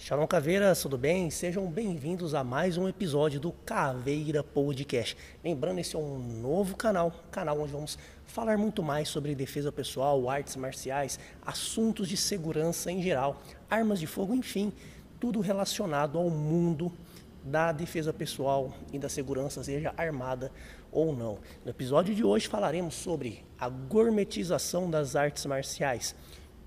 Shalom Caveiras, tudo bem? Sejam bem-vindos a mais um episódio do Caveira Podcast. Lembrando, esse é um novo canal, canal onde vamos falar muito mais sobre defesa pessoal, artes marciais, assuntos de segurança em geral, armas de fogo, enfim, tudo relacionado ao mundo da defesa pessoal e da segurança, seja armada ou não. No episódio de hoje falaremos sobre a gourmetização das artes marciais,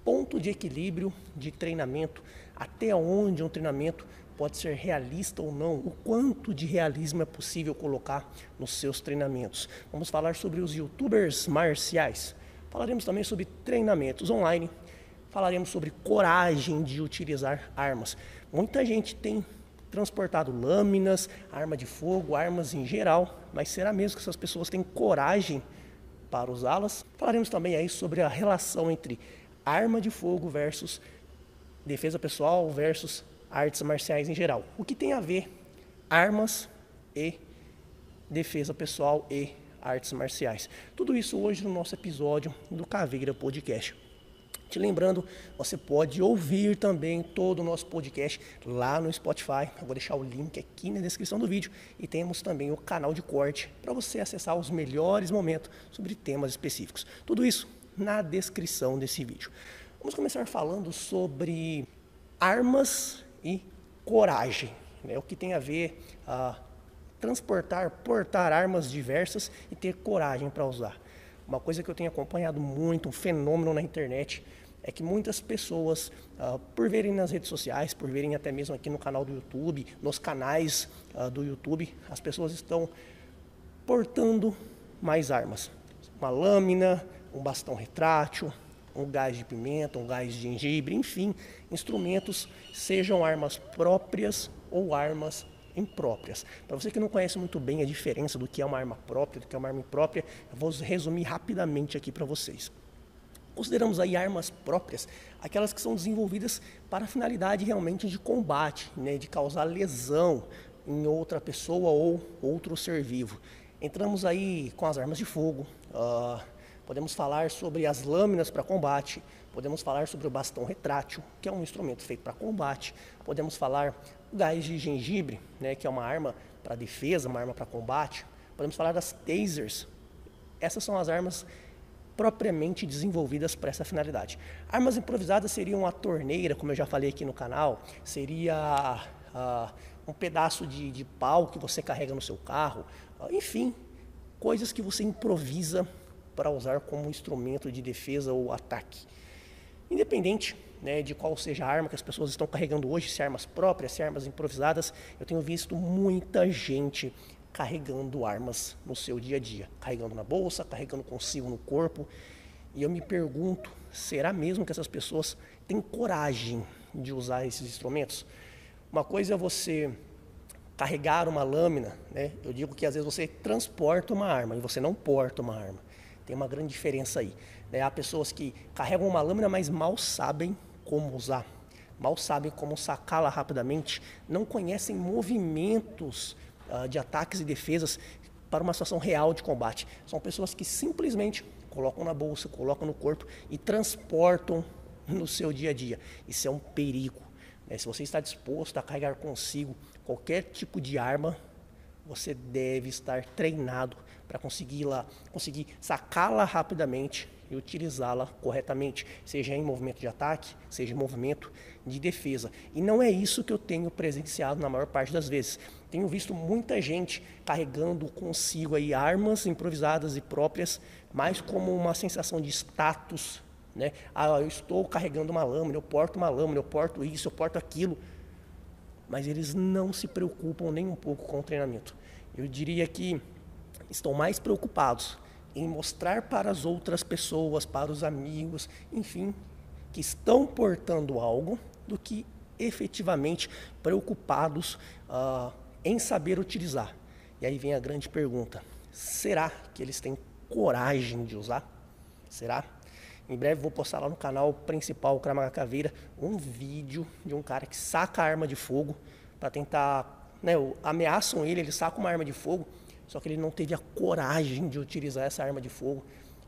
ponto de equilíbrio de treinamento, até onde um treinamento pode ser realista ou não, o quanto de realismo é possível colocar nos seus treinamentos. Vamos falar sobre os youtubers marciais. Falaremos também sobre treinamentos online. Falaremos sobre coragem de utilizar armas. Muita gente tem transportado lâminas, arma de fogo, armas em geral, mas será mesmo que essas pessoas têm coragem para usá-las? Falaremos também aí sobre a relação entre arma de fogo versus defesa pessoal versus artes marciais em geral. O que tem a ver armas e defesa pessoal e artes marciais. Tudo isso hoje no nosso episódio do Caveira Podcast. Te lembrando, você pode ouvir também todo o nosso podcast lá no Spotify. Eu vou deixar o link aqui na descrição do vídeo e temos também o canal de corte para você acessar os melhores momentos sobre temas específicos. Tudo isso na descrição desse vídeo. Vamos começar falando sobre armas e coragem, né? o que tem a ver a transportar, portar armas diversas e ter coragem para usar. Uma coisa que eu tenho acompanhado muito, um fenômeno na internet, é que muitas pessoas, uh, por verem nas redes sociais, por verem até mesmo aqui no canal do YouTube, nos canais uh, do YouTube, as pessoas estão portando mais armas. Uma lâmina, um bastão retrátil, um gás de pimenta, um gás de gengibre, enfim, instrumentos, sejam armas próprias ou armas impróprias. Para você que não conhece muito bem a diferença do que é uma arma própria, do que é uma arma imprópria, eu vou resumir rapidamente aqui para vocês. Consideramos aí armas próprias, aquelas que são desenvolvidas para a finalidade realmente de combate, né, de causar lesão em outra pessoa ou outro ser vivo. Entramos aí com as armas de fogo, uh, podemos falar sobre as lâminas para combate, podemos falar sobre o bastão retrátil, que é um instrumento feito para combate, podemos falar gás de gengibre, né, que é uma arma para defesa, uma arma para combate, podemos falar das tasers. Essas são as armas propriamente desenvolvidas para essa finalidade. Armas improvisadas seriam a torneira, como eu já falei aqui no canal, seria uh, um pedaço de, de, pau que você carrega no seu carro, uh, enfim, coisas que você improvisa para usar como instrumento de defesa ou ataque. Independente né, de qual seja a arma que as pessoas estão carregando hoje, se armas próprias, se armas improvisadas, eu tenho visto muita gente carregando armas no seu dia a dia, carregando na bolsa, carregando consigo no corpo. E eu me pergunto, será mesmo que essas pessoas têm coragem de usar esses instrumentos? Uma coisa é você carregar uma lâmina, né? Eu digo que às vezes você transporta uma arma e você não porta uma arma. Tem uma grande diferença aí. Né? Há pessoas que carregam uma lâmina, mas mal sabem como usar, mal sabem como sacá-la rapidamente, não conhecem movimentos uh, de ataques e defesas para uma situação real de combate. São pessoas que simplesmente colocam na bolsa, colocam no corpo e transportam no seu dia a dia. Isso é um perigo. Né? Se você está disposto a carregar consigo qualquer tipo de arma, você deve estar treinado para conseguir lá, conseguir sacá-la rapidamente e utilizá-la corretamente, seja em movimento de ataque, seja em movimento de defesa. E não é isso que eu tenho presenciado na maior parte das vezes. Tenho visto muita gente carregando consigo aí armas improvisadas e próprias, mais como uma sensação de status, né? Ah, eu estou carregando uma lâmina, eu porto uma lâmina, eu porto isso, eu porto aquilo. Mas eles não se preocupam nem um pouco com o treinamento. Eu diria que estão mais preocupados em mostrar para as outras pessoas, para os amigos, enfim, que estão portando algo, do que efetivamente preocupados uh, em saber utilizar. E aí vem a grande pergunta: será que eles têm coragem de usar? Será? Em breve vou postar lá no canal principal, o Kramaga Caveira, um vídeo de um cara que saca arma de fogo para tentar, né, ameaçam ele, ele saca uma arma de fogo só que ele não teve a coragem de utilizar essa arma de fogo.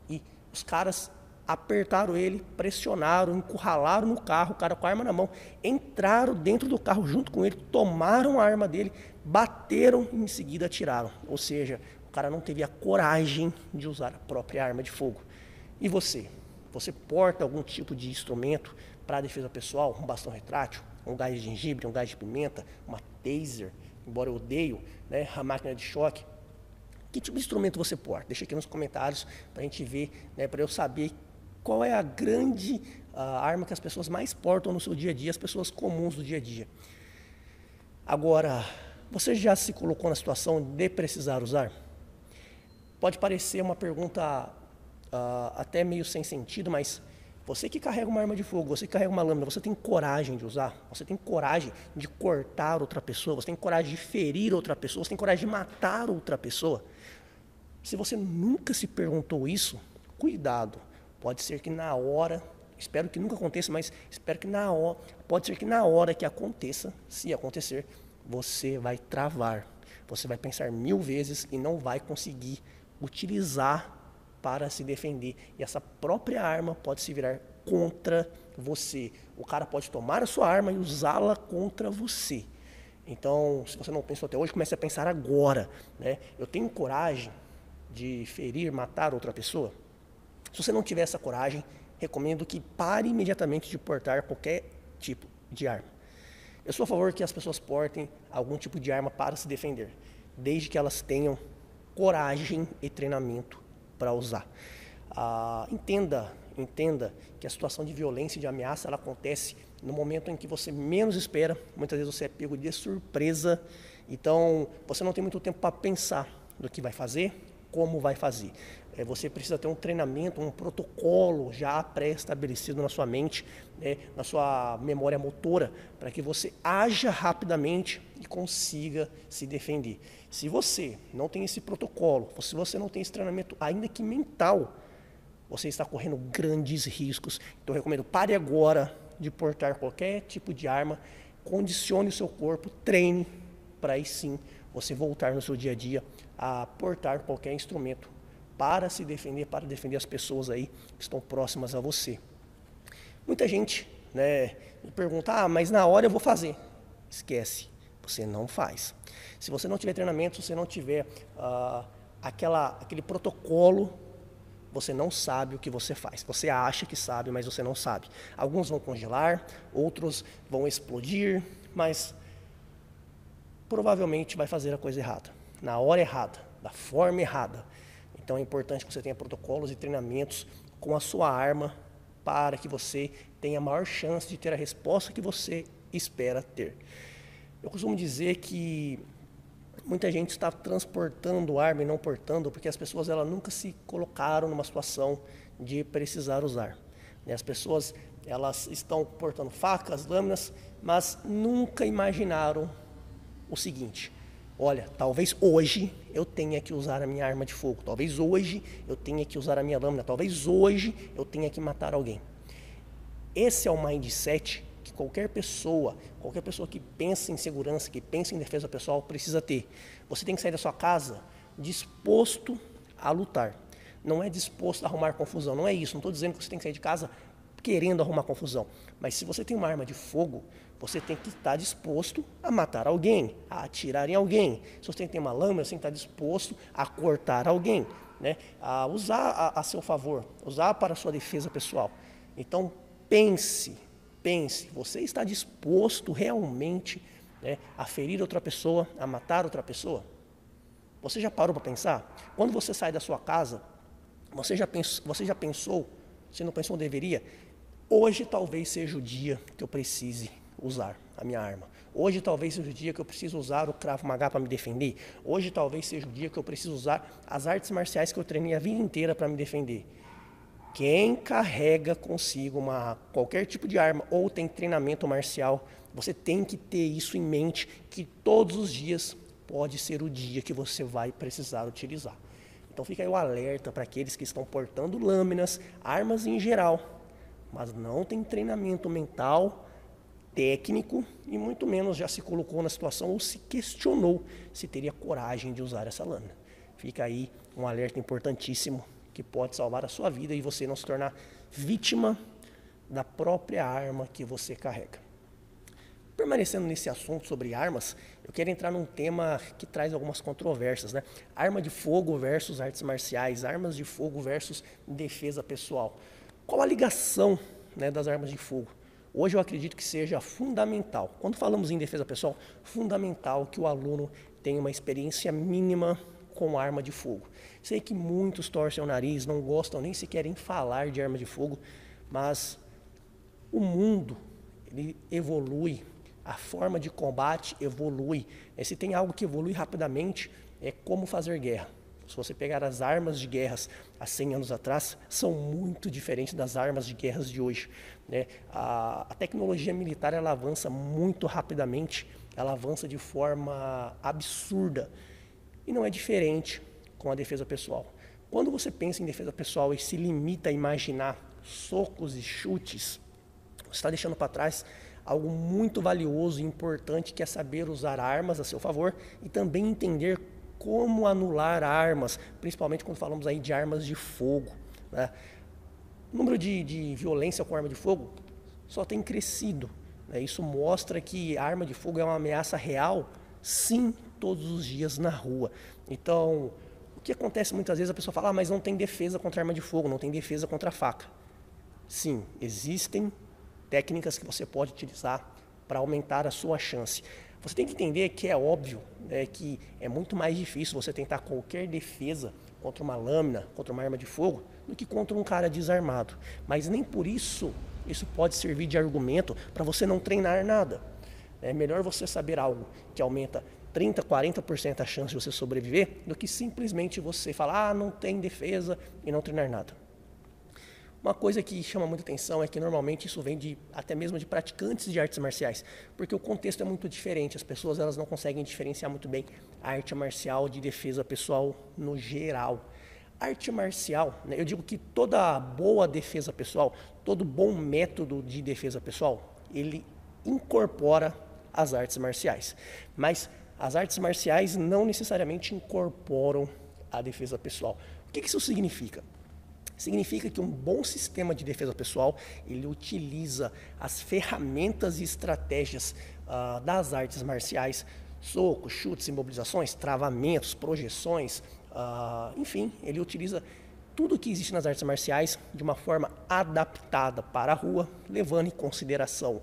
E os caras apertaram ele, pressionaram, encurralaram no carro, o cara com a arma na mão, entraram dentro do carro junto com ele, tomaram a arma dele, bateram e em seguida atiraram. Ou seja, o cara não teve a coragem de usar a própria arma de fogo. E você? Você porta algum tipo de instrumento para defesa pessoal? Um bastão retrátil, um gás de gengibre, um gás de pimenta, uma taser, embora eu odeio, né, a máquina de choque. Que tipo de instrumento você porta? Deixa aqui nos comentários para a gente ver, né, para eu saber qual é a grande uh, arma que as pessoas mais portam no seu dia a dia, as pessoas comuns do dia a dia. Agora, você já se colocou na situação de precisar usar? Pode parecer uma pergunta uh, até meio sem sentido, mas você que carrega uma arma de fogo, você que carrega uma lâmina, você tem coragem de usar? Você tem coragem de cortar outra pessoa? Você tem coragem de ferir outra pessoa? Você tem coragem de matar outra pessoa? Se você nunca se perguntou isso, cuidado Pode ser que na hora, espero que nunca aconteça, mas espero que na hora, pode ser que na hora que aconteça, se acontecer, você vai travar. Você vai pensar mil vezes e não vai conseguir utilizar para se defender. E essa própria arma pode se virar contra você. O cara pode tomar a sua arma e usá-la contra você. Então, se você não pensou até hoje, comece a pensar agora. Né? Eu tenho coragem de ferir, matar outra pessoa? Se você não tiver essa coragem, recomendo que pare imediatamente de portar qualquer tipo de arma. Eu sou a favor que as pessoas portem algum tipo de arma para se defender, desde que elas tenham coragem e treinamento para usar. Ah, entenda, entenda que a situação de violência e de ameaça ela acontece no momento em que você menos espera. Muitas vezes você é pego de surpresa, então você não tem muito tempo para pensar no que vai fazer, como vai fazer. É, você precisa ter um treinamento, um protocolo já pré-estabelecido na sua mente, né, na sua memória motora, para que você haja rapidamente e consiga se defender. Se você não tem esse protocolo, se você não tem esse treinamento, ainda que mental, você está correndo grandes riscos. Então, eu recomendo, pare agora de portar qualquer tipo de arma, condicione o seu corpo, treine, para aí sim você voltar no seu dia a dia a portar qualquer instrumento para se defender, para defender as pessoas aí que estão próximas a você. Muita gente né, me pergunta, ah, mas na hora eu vou fazer. Esquece, você não faz. Se você não tiver treinamento, se você não tiver uh, aquela, aquele protocolo, você não sabe o que você faz. Você acha que sabe, mas você não sabe. Alguns vão congelar, outros vão explodir, mas provavelmente vai fazer a coisa errada, na hora errada, da forma errada. Então é importante que você tenha protocolos e treinamentos com a sua arma para que você tenha a maior chance de ter a resposta que você espera ter. Eu costumo dizer que muita gente está transportando arma e não portando porque as pessoas elas nunca se colocaram numa situação de precisar usar. Né? As pessoas elas estão portando facas, lâminas, mas nunca imaginaram o seguinte: olha, talvez hoje eu tenha que usar a minha arma de fogo, talvez hoje eu tenha que usar a minha lâmina, talvez hoje eu tenha que matar alguém. Esse é o mindset que qualquer pessoa, qualquer pessoa que pensa em segurança, que pensa em defesa pessoal, precisa ter. Você tem que sair da sua casa disposto a lutar. Não é disposto a arrumar confusão, não é isso. Não estou dizendo que você tem que sair de casa querendo arrumar confusão. Mas se você tem uma arma de fogo, você tem que estar disposto a matar alguém, a atirar em alguém. Se você tem uma lâmina, você tem que estar disposto a cortar alguém, né? a usar a, a seu favor, usar para sua defesa pessoal. Então, pense, pense, você está disposto realmente né, a ferir outra pessoa, a matar outra pessoa? Você já parou para pensar? Quando você sai da sua casa, você já, pensou, você já pensou, se não pensou, deveria, hoje talvez seja o dia que eu precise usar a minha arma. Hoje talvez seja o dia que eu preciso usar o Krav Maga para me defender. Hoje talvez seja o dia que eu preciso usar as artes marciais que eu treinei a vida inteira para me defender. Quem carrega consigo uma, qualquer tipo de arma ou tem treinamento marcial, você tem que ter isso em mente que todos os dias pode ser o dia que você vai precisar utilizar. Então fica aí o alerta para aqueles que estão portando lâminas, armas em geral, mas não tem treinamento mental técnico e muito menos já se colocou na situação ou se questionou se teria coragem de usar essa lâmina. Fica aí um alerta importantíssimo que pode salvar a sua vida e você não se tornar vítima da própria arma que você carrega. Permanecendo nesse assunto sobre armas, eu quero entrar num tema que traz algumas controvérsias, né? Arma de fogo versus artes marciais, armas de fogo versus defesa pessoal. Qual a ligação né, das armas de fogo? Hoje eu acredito que seja fundamental, quando falamos em defesa pessoal, fundamental que o aluno tenha uma experiência mínima com arma de fogo. Sei que muitos torcem o nariz, não gostam nem se querem falar de arma de fogo, mas o mundo ele evolui, a forma de combate evolui. E se tem algo que evolui rapidamente, é como fazer guerra. Se você pegar as armas de guerras há 100 anos atrás, são muito diferentes das armas de guerras de hoje. Né? A, a tecnologia militar ela avança muito rapidamente, ela avança de forma absurda. E não é diferente com a defesa pessoal. Quando você pensa em defesa pessoal e se limita a imaginar socos e chutes, você está deixando para trás algo muito valioso e importante que é saber usar armas a seu favor e também entender como anular armas, principalmente quando falamos aí de armas de fogo. Né? O número de, de violência com arma de fogo só tem crescido. Né? Isso mostra que a arma de fogo é uma ameaça real, sim, todos os dias na rua. Então, o que acontece muitas vezes, a pessoa fala, ah, mas não tem defesa contra arma de fogo, não tem defesa contra faca. Sim, existem técnicas que você pode utilizar para aumentar a sua chance. Você tem que entender que é óbvio né, que é muito mais difícil você tentar qualquer defesa contra uma lâmina, contra uma arma de fogo, do que contra um cara desarmado. Mas nem por isso isso pode servir de argumento para você não treinar nada. É melhor você saber algo que aumenta 30, 40% a chance de você sobreviver do que simplesmente você falar, ah, não tem defesa e não treinar nada. Uma coisa que chama muita atenção é que normalmente isso vem de até mesmo de praticantes de artes marciais, porque o contexto é muito diferente. As pessoas elas não conseguem diferenciar muito bem a arte marcial de defesa pessoal no geral. Arte marcial, né, eu digo que toda boa defesa pessoal, todo bom método de defesa pessoal, ele incorpora as artes marciais. Mas as artes marciais não necessariamente incorporam a defesa pessoal. O que isso significa? Significa que um bom sistema de defesa pessoal ele utiliza as ferramentas e estratégias uh, das artes marciais, socos, chutes, imobilizações, travamentos, projeções, uh, enfim, ele utiliza tudo que existe nas artes marciais de uma forma adaptada para a rua, levando em consideração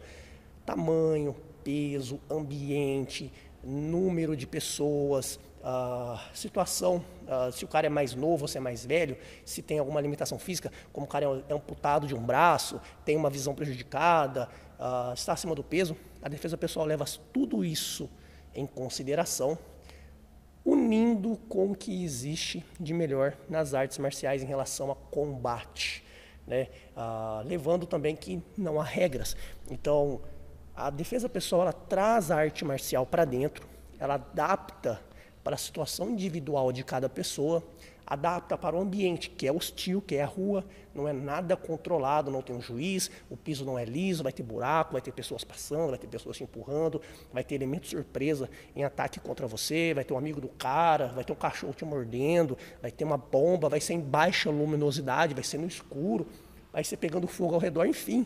tamanho, peso, ambiente, número de pessoas, uh, situação, uh, se o cara é mais novo ou se é mais velho, se tem alguma limitação física, como o cara é amputado de um braço, tem uma visão prejudicada, uh, está acima do peso, a defesa pessoal leva tudo isso em consideração, unindo com o que existe de melhor nas artes marciais em relação a combate. Né? levando também que não há regras. Então, a defesa pessoal ela traz a arte marcial para dentro, ela adapta para a situação individual de cada pessoa, adapta para o ambiente, que é hostil, que é a rua, não é nada controlado, não tem um juiz, o piso não é liso, vai ter buraco, vai ter pessoas passando, vai ter pessoas te empurrando, vai ter elemento surpresa em ataque contra você, vai ter um amigo do cara, vai ter um cachorro te mordendo, vai ter uma bomba, vai ser em baixa luminosidade, vai ser no escuro, vai ser pegando fogo ao redor, enfim,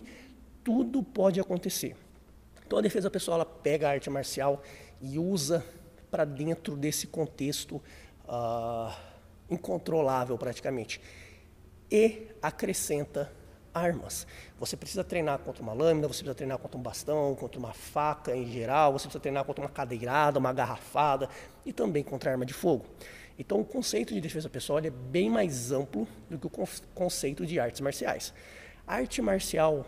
tudo pode acontecer. Então a defesa pessoal ela pega a arte marcial e usa para dentro desse contexto uh, incontrolável praticamente. E acrescenta armas. Você precisa treinar contra uma lâmina, você precisa treinar contra um bastão, contra uma faca em geral, você precisa treinar contra uma cadeirada, uma garrafada e também contra arma de fogo. Então o conceito de defesa pessoal é bem mais amplo do que o conceito de artes marciais. A arte marcial,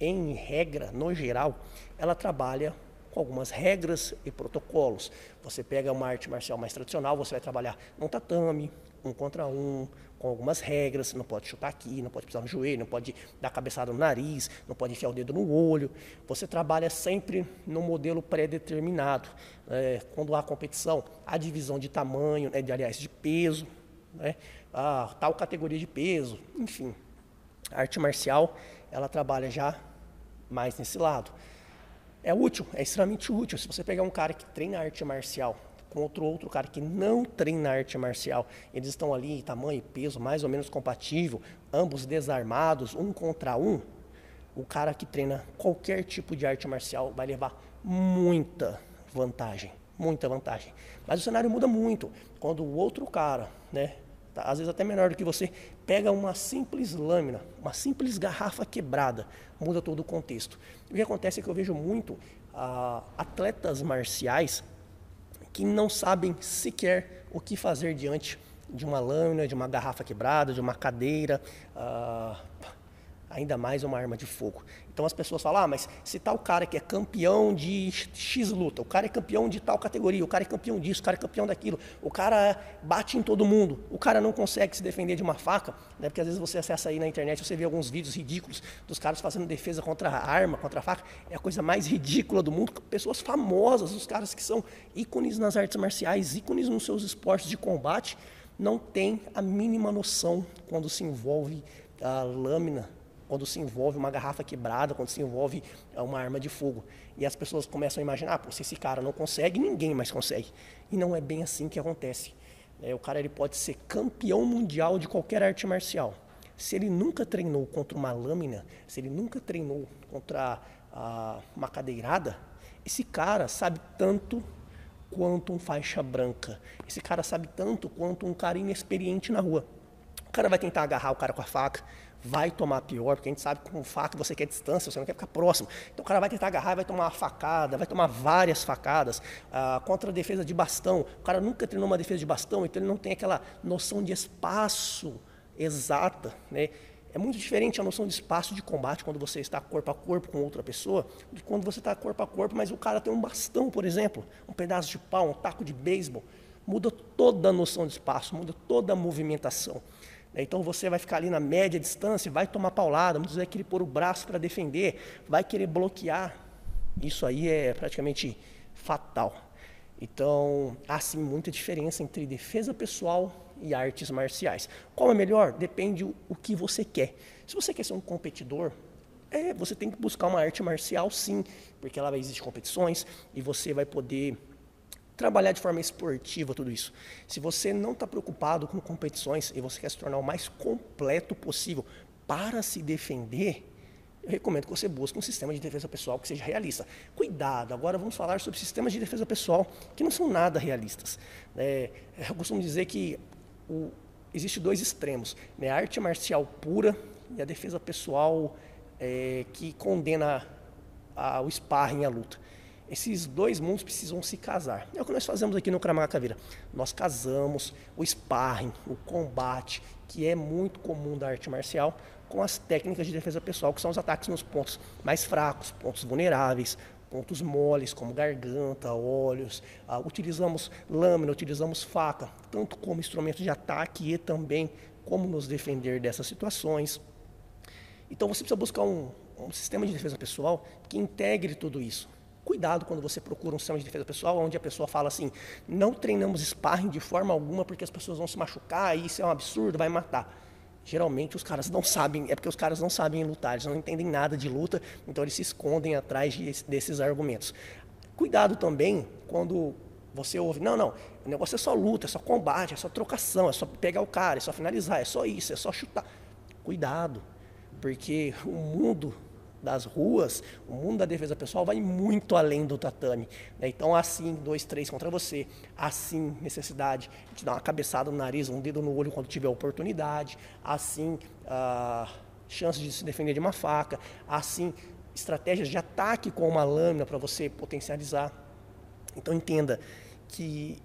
em regra, no geral, ela trabalha com algumas regras e protocolos. Você pega uma arte marcial mais tradicional, você vai trabalhar num tatame, um contra um, com algumas regras, não pode chutar aqui, não pode pisar no joelho, não pode dar cabeçada no nariz, não pode enfiar o dedo no olho. Você trabalha sempre no modelo pré-determinado. É, quando há competição, a divisão de tamanho, né, de, aliás, de peso, né, a tal categoria de peso, enfim. A arte marcial, ela trabalha já mais nesse lado é útil, é extremamente útil. Se você pegar um cara que treina arte marcial contra outro cara que não treina arte marcial, eles estão ali em tamanho e peso mais ou menos compatível, ambos desarmados, um contra um, o cara que treina qualquer tipo de arte marcial vai levar muita vantagem, muita vantagem. Mas o cenário muda muito quando o outro cara, né, tá, às vezes até menor do que você, pega uma simples lâmina, uma simples garrafa quebrada, muda todo o contexto. O que acontece é que eu vejo muito ah, atletas marciais que não sabem sequer o que fazer diante de uma lâmina, de uma garrafa quebrada, de uma cadeira. Ah, ainda mais uma arma de fogo. Então as pessoas falam, ah, mas se tal cara que é campeão de X luta, o cara é campeão de tal categoria, o cara é campeão disso, o cara é campeão daquilo, o cara bate em todo mundo, o cara não consegue se defender de uma faca, né? porque às vezes você acessa aí na internet, você vê alguns vídeos ridículos dos caras fazendo defesa contra a arma, contra a faca, é a coisa mais ridícula do mundo, pessoas famosas, os caras que são ícones nas artes marciais, ícones nos seus esportes de combate, não têm a mínima noção quando se envolve a lâmina quando se envolve uma garrafa quebrada, quando se envolve é, uma arma de fogo. E as pessoas começam a imaginar, ah, se esse cara não consegue, ninguém mais consegue. E não é bem assim que acontece. É, o cara ele pode ser campeão mundial de qualquer arte marcial. Se ele nunca treinou contra uma lâmina, se ele nunca treinou contra ah, uma cadeirada, esse cara sabe tanto quanto um faixa branca. Esse cara sabe tanto quanto um cara inexperiente na rua. O cara vai tentar agarrar o cara com a faca, vai tomar pior, porque a gente sabe que com faca você quer distância, você não quer ficar próximo. Então o cara vai tentar agarrar, vai tomar uma facada, vai tomar várias facadas. Ah, contra a defesa de bastão, o cara nunca treinou uma defesa de bastão, então ele não tem aquela noção de espaço exata, né? É muito diferente a noção de espaço de combate quando você está corpo a corpo com outra pessoa, do que quando você está corpo a corpo, mas o cara tem um bastão, por exemplo, um pedaço de pau, um taco de beisebol. Muda toda a noção de espaço, muda toda a movimentação. Né? Então você vai ficar ali na média distância, vai tomar paulada, muitas vezes vai querer pôr o braço para defender, vai querer bloquear. Isso aí é praticamente fatal. Então, há sim muita diferença entre defesa pessoal e artes marciais. Qual é melhor? Depende o, que você quer. Se você quer ser um competidor, é, você tem que buscar uma arte marcial sim, porque lá vai existir competições e você vai poder trabalhar de forma esportiva tudo isso. Se você não está preocupado com competições e você quer se tornar o mais completo possível para se defender, eu recomendo que você busque um sistema de defesa pessoal que seja realista. Cuidado, agora vamos falar sobre sistemas de defesa pessoal que não são nada realistas. É, eu costumo dizer que o, existe dois extremos, né? a arte marcial pura e a defesa pessoal é, que condena a, o sparring, a luta. Esses dois mundos precisam se casar. É o que nós fazemos aqui no Kramaga Caveira. Nós casamos o sparring, o combate, que é muito comum da arte marcial, com as técnicas de defesa pessoal, que são os ataques nos pontos mais fracos, pontos vulneráveis, pontos moles, como garganta, olhos. Ah, utilizamos lâmina, utilizamos faca, tanto como instrumento de ataque e também como nos defender dessas situações. Então você precisa buscar um, um sistema de defesa pessoal que integre tudo isso. Cuidado quando você procura um sistema de defesa pessoal onde a pessoa fala assim: não treinamos sparring de forma alguma porque as pessoas vão se machucar isso é um absurdo, vai matar. Geralmente os caras não sabem, é porque os caras não sabem lutar, eles não entendem nada de luta, então eles se escondem atrás de, desses argumentos. Cuidado também quando você ouve: não, não, o negócio é só luta, é só combate, é só trocação, é só pegar o cara, é só finalizar, é só isso, é só chutar. Cuidado, porque o mundo das ruas, o mundo da defesa pessoal vai muito além do tatame. Né? Então, assim, dois, três contra você, assim, necessidade de dar uma cabeçada no nariz, um dedo no olho quando tiver oportunidade, assim, ah, chance de se defender de uma faca, assim, estratégias de ataque com uma lâmina para você potencializar. Então, entenda que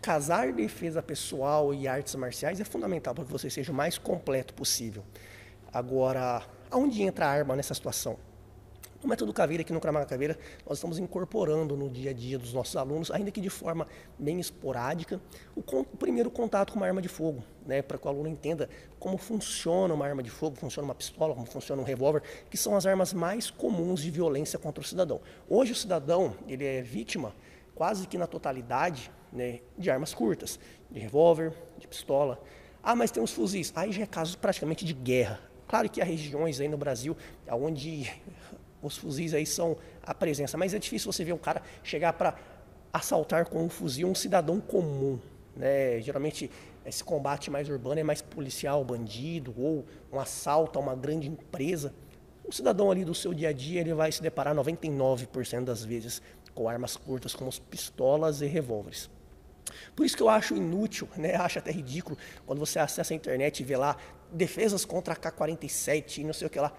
casar defesa pessoal e artes marciais é fundamental para que você seja o mais completo possível. Agora, Aonde entra a arma nessa situação? No método Caveira, aqui no Cramaga Caveira, nós estamos incorporando no dia a dia dos nossos alunos, ainda que de forma bem esporádica, o, o primeiro contato com uma arma de fogo, né, para que o aluno entenda como funciona uma arma de fogo, funciona uma pistola, como funciona um revólver, que são as armas mais comuns de violência contra o cidadão. Hoje o cidadão ele é vítima quase que na totalidade né, de armas curtas, de revólver, de pistola. Ah, mas tem os fuzis. Aí já é caso praticamente de guerra. Claro que há regiões aí no Brasil onde os fuzis aí são a presença, mas é difícil você ver um cara chegar para assaltar com um fuzil um cidadão comum. Né? Geralmente esse combate mais urbano é mais policial, bandido, ou um assalto a uma grande empresa. O cidadão ali do seu dia a dia ele vai se deparar 99% das vezes com armas curtas como pistolas e revólveres. Por isso que eu acho inútil, né? acho até ridículo, quando você acessa a internet e vê lá defesas contra a K-47 e não sei o que lá.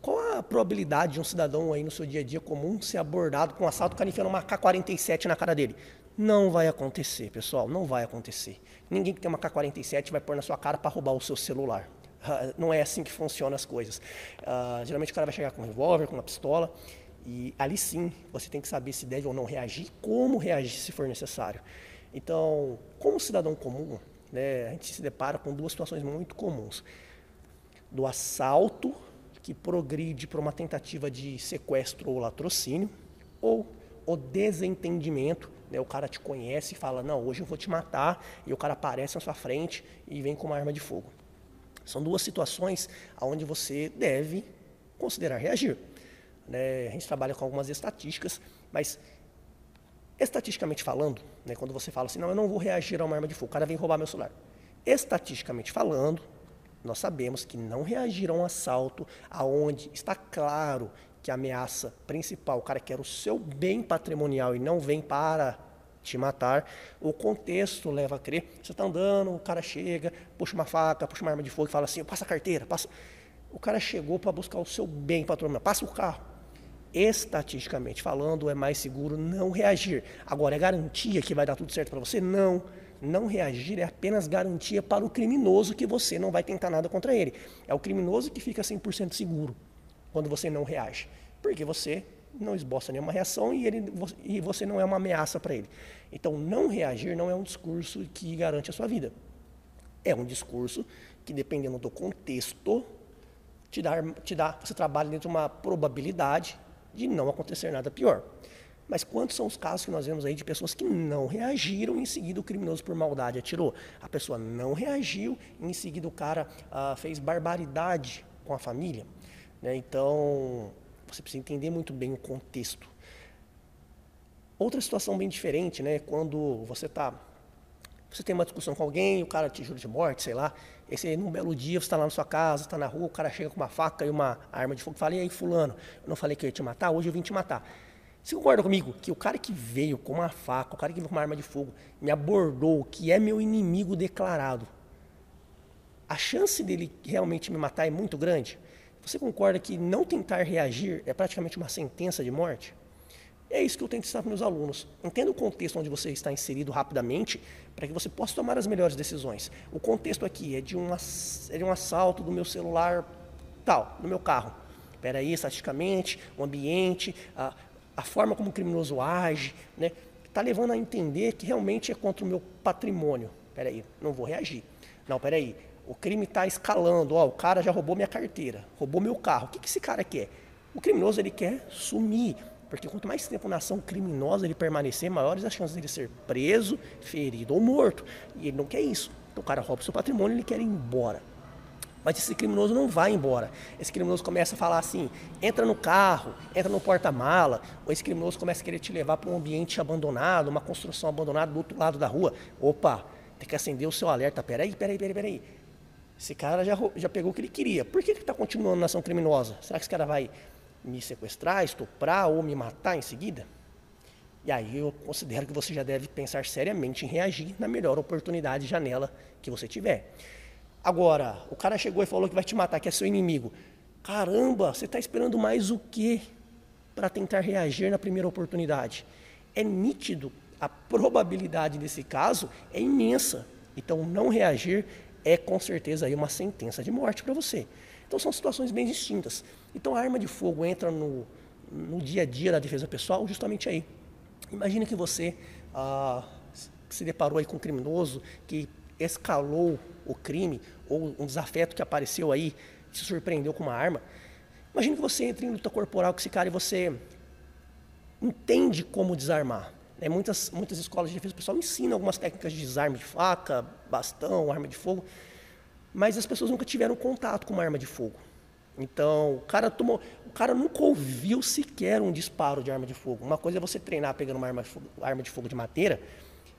Qual a probabilidade de um cidadão aí no seu dia a dia comum ser abordado com um assalto, o cara enfiando uma K-47 na cara dele? Não vai acontecer, pessoal, não vai acontecer. Ninguém que tem uma K-47 vai pôr na sua cara para roubar o seu celular. Não é assim que funcionam as coisas. Uh, geralmente o cara vai chegar com um revólver, com uma pistola, e ali sim você tem que saber se deve ou não reagir, como reagir se for necessário. Então, como cidadão comum, né, a gente se depara com duas situações muito comuns: do assalto, que progride para uma tentativa de sequestro ou latrocínio, ou o desentendimento. Né, o cara te conhece e fala: Não, hoje eu vou te matar, e o cara aparece na sua frente e vem com uma arma de fogo. São duas situações onde você deve considerar reagir. Né? A gente trabalha com algumas estatísticas, mas estatisticamente falando, né, quando você fala assim, não, eu não vou reagir a uma arma de fogo, o cara vem roubar meu celular. Estatisticamente falando, nós sabemos que não reagir a um assalto aonde está claro que a ameaça principal, o cara quer o seu bem patrimonial e não vem para te matar, o contexto leva a crer. Você está andando, o cara chega, puxa uma faca, puxa uma arma de fogo e fala assim, passa a carteira, passa. O cara chegou para buscar o seu bem patrimonial, passa o carro estatisticamente falando, é mais seguro não reagir. Agora, é garantia que vai dar tudo certo para você? Não. Não reagir é apenas garantia para o criminoso que você não vai tentar nada contra ele. É o criminoso que fica 100% seguro quando você não reage. Porque você não esboça nenhuma reação e, ele, e você não é uma ameaça para ele. Então, não reagir não é um discurso que garante a sua vida. É um discurso que, dependendo do contexto, te dá, te dá, você trabalha dentro de uma probabilidade de não acontecer nada pior. Mas quantos são os casos que nós vemos aí de pessoas que não reagiram e em seguida o criminoso por maldade atirou? A pessoa não reagiu e em seguida o cara ah, fez barbaridade com a família. Né? Então, você precisa entender muito bem o contexto. Outra situação bem diferente, né? Quando você está você tem uma discussão com alguém, o cara te jura de morte, sei lá. Esse num belo dia, você está lá na sua casa, está na rua, o cara chega com uma faca e uma arma de fogo fala: E aí, Fulano, eu não falei que eu ia te matar, hoje eu vim te matar. Você concorda comigo que o cara que veio com uma faca, o cara que veio com uma arma de fogo, me abordou, que é meu inimigo declarado, a chance dele realmente me matar é muito grande? Você concorda que não tentar reagir é praticamente uma sentença de morte? É isso que eu tento ensinar para meus alunos. Entenda o contexto onde você está inserido rapidamente para que você possa tomar as melhores decisões. O contexto aqui é de um, é de um assalto do meu celular tal, no meu carro. Espera aí, estatisticamente, o ambiente, a, a forma como o criminoso age, né? Está levando a entender que realmente é contra o meu patrimônio. Espera aí, não vou reagir. Não, espera aí, o crime está escalando. Ó, o cara já roubou minha carteira, roubou meu carro. O que, que esse cara quer? O criminoso ele quer sumir. Porque quanto mais tempo na ação criminosa ele permanecer, maiores as chances dele ser preso, ferido ou morto. E ele não quer isso. Então o cara rouba o seu patrimônio e ele quer ir embora. Mas esse criminoso não vai embora. Esse criminoso começa a falar assim: entra no carro, entra no porta-mala. Ou esse criminoso começa a querer te levar para um ambiente abandonado, uma construção abandonada do outro lado da rua. Opa, tem que acender o seu alerta. Peraí, peraí, peraí, peraí. Esse cara já, já pegou o que ele queria. Por que ele está continuando na ação criminosa? Será que esse cara vai me sequestrar, estuprar ou me matar em seguida? E aí eu considero que você já deve pensar seriamente em reagir na melhor oportunidade janela que você tiver. Agora, o cara chegou e falou que vai te matar, que é seu inimigo. Caramba, você está esperando mais o quê para tentar reagir na primeira oportunidade? É nítido, a probabilidade desse caso é imensa. Então, não reagir é com certeza aí uma sentença de morte para você. Então são situações bem distintas. Então a arma de fogo entra no, no dia a dia da defesa pessoal justamente aí. Imagine que você ah, se deparou aí com um criminoso que escalou o crime ou um desafeto que apareceu aí, se surpreendeu com uma arma. Imagine que você entra em luta corporal com esse cara e você entende como desarmar. Né? Muitas, muitas escolas de defesa pessoal ensinam algumas técnicas de desarme de faca, bastão, arma de fogo, mas as pessoas nunca tiveram contato com uma arma de fogo. Então, o cara tomou, o cara nunca ouviu sequer um disparo de arma de fogo. Uma coisa é você treinar pegando uma arma de fogo, arma de, fogo de madeira,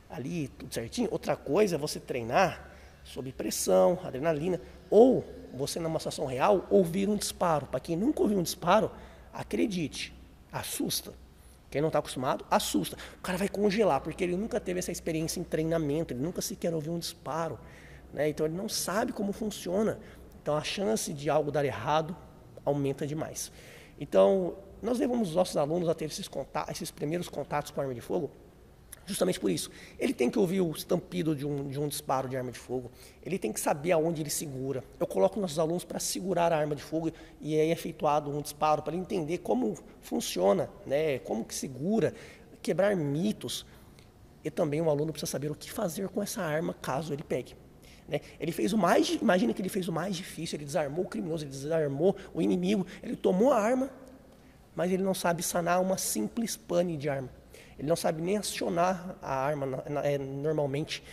ali tudo certinho. Outra coisa é você treinar sob pressão, adrenalina, ou você numa situação real ouvir um disparo. Para quem nunca ouviu um disparo, acredite, assusta. Quem não está acostumado, assusta. O cara vai congelar, porque ele nunca teve essa experiência em treinamento, ele nunca sequer ouviu um disparo. Né? Então ele não sabe como funciona. Então a chance de algo dar errado aumenta demais. Então, nós levamos os nossos alunos a ter esses, contatos, esses primeiros contatos com a arma de fogo justamente por isso. Ele tem que ouvir o estampido de um, de um disparo de arma de fogo, ele tem que saber aonde ele segura. Eu coloco nossos alunos para segurar a arma de fogo e é efetuado um disparo para entender como funciona, né, como que segura, quebrar mitos. E também o aluno precisa saber o que fazer com essa arma caso ele pegue. Né? Ele fez o mais, imagina que ele fez o mais difícil, ele desarmou o criminoso, ele desarmou o inimigo, ele tomou a arma, mas ele não sabe sanar uma simples pane de arma. Ele não sabe nem acionar a arma é, normalmente.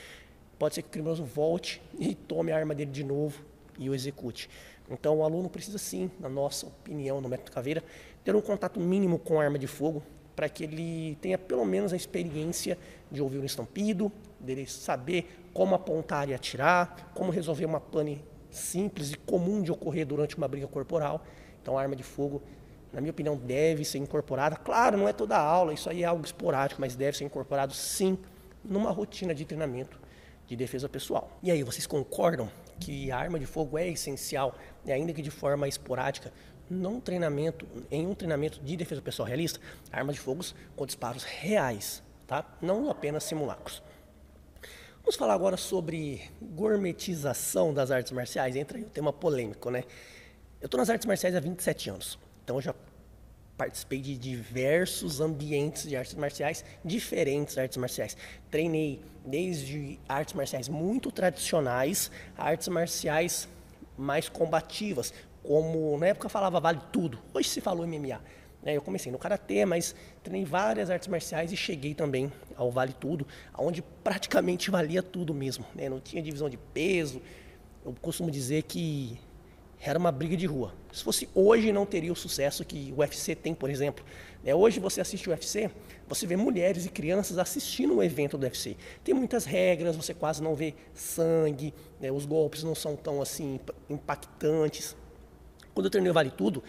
Pode ser que o criminoso volte e tome a arma dele de novo e o execute. Então, o aluno precisa sim, na nossa opinião, no método Caveira, ter um contato mínimo com a arma de fogo para que ele tenha pelo menos a experiência de ouvir um estampido, dele saber como apontar e atirar, como resolver uma pane simples e comum de ocorrer durante uma briga corporal. Então, a arma de fogo, na minha opinião, deve ser incorporada. Claro, não é toda aula, isso aí é algo esporádico, mas deve ser incorporado sim numa rotina de treinamento de defesa pessoal. E aí, vocês concordam que a arma de fogo é essencial, ainda que de forma esporádica, num treinamento, em um treinamento de defesa pessoal realista, armas de fogo com disparos reais, tá? Não apenas simulacros. Vamos falar agora sobre gourmetização das artes marciais. Entra aí um tema polêmico, né? Eu estou nas artes marciais há 27 anos, então já participei de diversos ambientes de artes marciais, diferentes artes marciais. Treinei desde artes marciais muito tradicionais artes marciais mais combativas, como na época falava vale tudo, hoje se falou MMA. Né? Eu comecei no karatê, mas treinei várias artes marciais e cheguei também ao vale tudo, onde praticamente valia tudo mesmo. Né? Não tinha divisão de peso. Eu costumo dizer que era uma briga de rua. Se fosse hoje, não teria o sucesso que o UFC tem, por exemplo. Né? Hoje você assiste o UFC, você vê mulheres e crianças assistindo o evento do UFC. Tem muitas regras, você quase não vê sangue, né? os golpes não são tão assim impactantes. Quando eu treinei o Vale Tudo,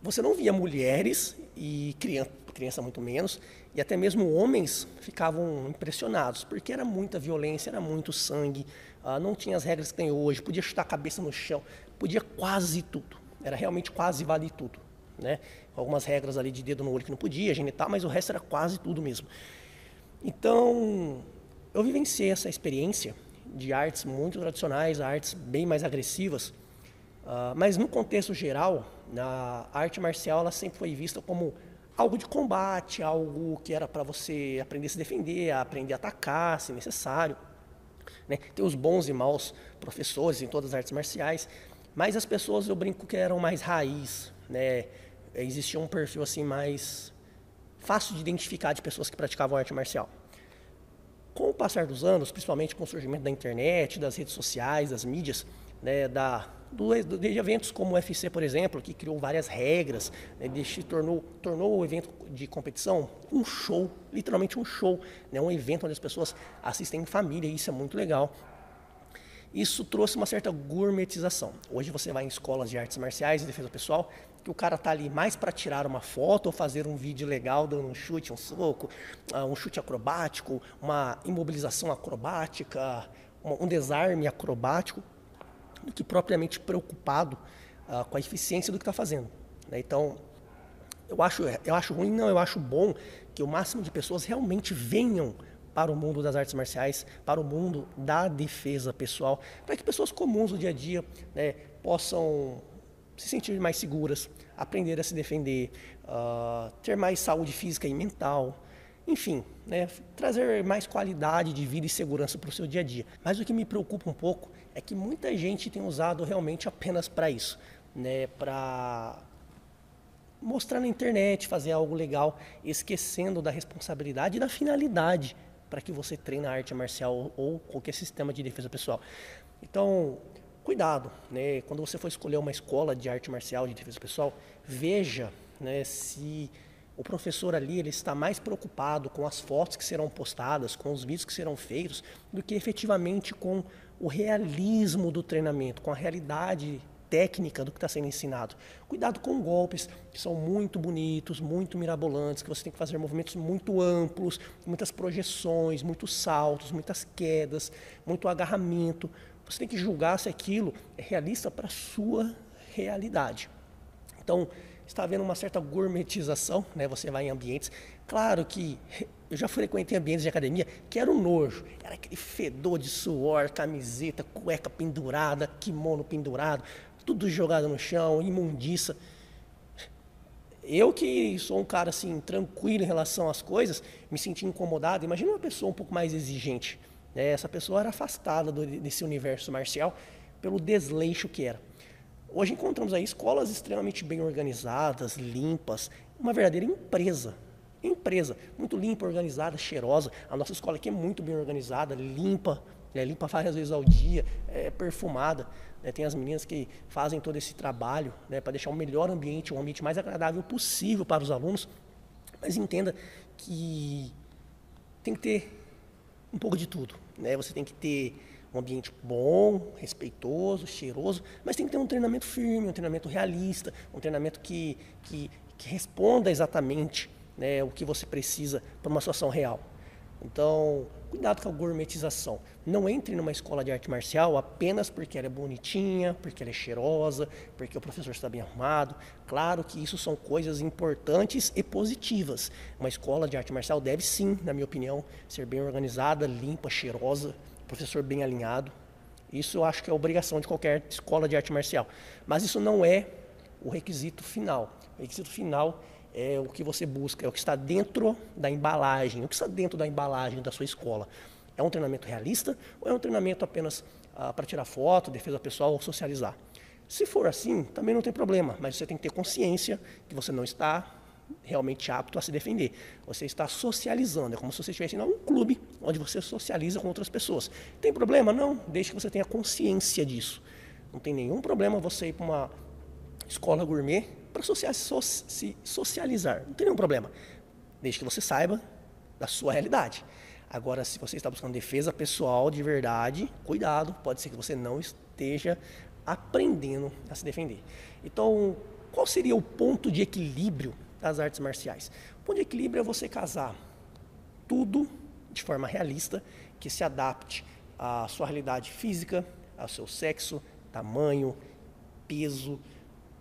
você não via mulheres e criança, criança muito menos, e até mesmo homens ficavam impressionados, porque era muita violência, era muito sangue, uh, não tinha as regras que tem hoje, podia chutar a cabeça no chão, podia quase tudo, era realmente quase vale tudo, né? Algumas regras ali de dedo no olho que não podia, genital, mas o resto era quase tudo mesmo. Então, eu vivenciei essa experiência de artes muito tradicionais, artes bem mais agressivas, uh, mas no contexto geral, a arte marcial ela sempre foi vista como algo de combate, algo que era para você aprender a se defender, aprender a atacar, se necessário. Né? Tem os bons e maus professores em todas as artes marciais, mas as pessoas eu brinco que eram mais raiz, né? Existia um perfil assim mais fácil de identificar de pessoas que praticavam arte marcial. Com o passar dos anos, principalmente com o surgimento da internet, das redes sociais, das mídias, né, da do, de eventos como o UFC, por exemplo, que criou várias regras, né, tornou, tornou o evento de competição um show, literalmente um show, né, um evento onde as pessoas assistem em família, e isso é muito legal. Isso trouxe uma certa gourmetização. Hoje você vai em escolas de artes marciais e defesa pessoal, que o cara tá ali mais para tirar uma foto ou fazer um vídeo legal dando um chute, um soco, ah, um chute acrobático, uma imobilização acrobática, um desarme acrobático do que propriamente preocupado uh, com a eficiência do que está fazendo. Né? Então, eu acho, eu acho ruim, não, eu acho bom que o máximo de pessoas realmente venham para o mundo das artes marciais, para o mundo da defesa pessoal, para que pessoas comuns do dia a dia né, possam se sentir mais seguras, aprender a se defender, uh, ter mais saúde física e mental, enfim, né, trazer mais qualidade de vida e segurança para o seu dia a dia. Mas o que me preocupa um pouco é que muita gente tem usado realmente apenas para isso, né, para mostrar na internet, fazer algo legal, esquecendo da responsabilidade e da finalidade para que você treine a arte marcial ou qualquer sistema de defesa pessoal. Então, cuidado, né? Quando você for escolher uma escola de arte marcial, de defesa pessoal, veja, né, se o professor ali ele está mais preocupado com as fotos que serão postadas, com os vídeos que serão feitos, do que efetivamente com o realismo do treinamento, com a realidade técnica do que está sendo ensinado. Cuidado com golpes que são muito bonitos, muito mirabolantes, que você tem que fazer movimentos muito amplos, muitas projeções, muitos saltos, muitas quedas, muito agarramento. Você tem que julgar se aquilo é realista para a sua realidade. Então, está havendo uma certa gourmetização, né? Você vai em ambientes. Claro que eu já frequentei ambientes de academia que era um nojo. Era aquele fedor de suor, camiseta, cueca pendurada, kimono pendurado tudo jogado no chão, imundiça. Eu que sou um cara assim tranquilo em relação às coisas, me senti incomodado. Imagina uma pessoa um pouco mais exigente. Né? Essa pessoa era afastada do, desse universo marcial pelo desleixo que era. Hoje encontramos aí escolas extremamente bem organizadas, limpas, uma verdadeira empresa. Empresa, muito limpa, organizada, cheirosa. A nossa escola aqui é muito bem organizada, limpa, é limpa várias vezes ao dia, é perfumada. Né? Tem as meninas que fazem todo esse trabalho né, para deixar o melhor ambiente, o ambiente mais agradável possível para os alunos. Mas entenda que tem que ter um pouco de tudo. Né? Você tem que ter um ambiente bom, respeitoso, cheiroso, mas tem que ter um treinamento firme, um treinamento realista, um treinamento que, que, que responda exatamente né, o que você precisa para uma situação real. Então, cuidado com a gourmetização. Não entre numa escola de arte marcial apenas porque ela é bonitinha, porque ela é cheirosa, porque o professor está bem arrumado. Claro que isso são coisas importantes e positivas. Uma escola de arte marcial deve sim, na minha opinião, ser bem organizada, limpa, cheirosa, professor bem alinhado. Isso eu acho que é obrigação de qualquer escola de arte marcial. Mas isso não é o requisito final. O requisito final é o que você busca, é o que está dentro da embalagem, o que está dentro da embalagem da sua escola. É um treinamento realista ou é um treinamento apenas ah, para tirar foto, defesa pessoal ou socializar? Se for assim, também não tem problema, mas você tem que ter consciência que você não está realmente apto a se defender. Você está socializando, é como se você estivesse em um clube onde você socializa com outras pessoas. Tem problema? Não, desde que você tenha consciência disso. Não tem nenhum problema você ir para uma escola gourmet para se socializar. Não tem nenhum problema. Desde que você saiba da sua realidade. Agora, se você está buscando defesa pessoal de verdade, cuidado, pode ser que você não esteja aprendendo a se defender. Então, qual seria o ponto de equilíbrio das artes marciais? O ponto de equilíbrio é você casar tudo de forma realista, que se adapte à sua realidade física, ao seu sexo, tamanho, peso,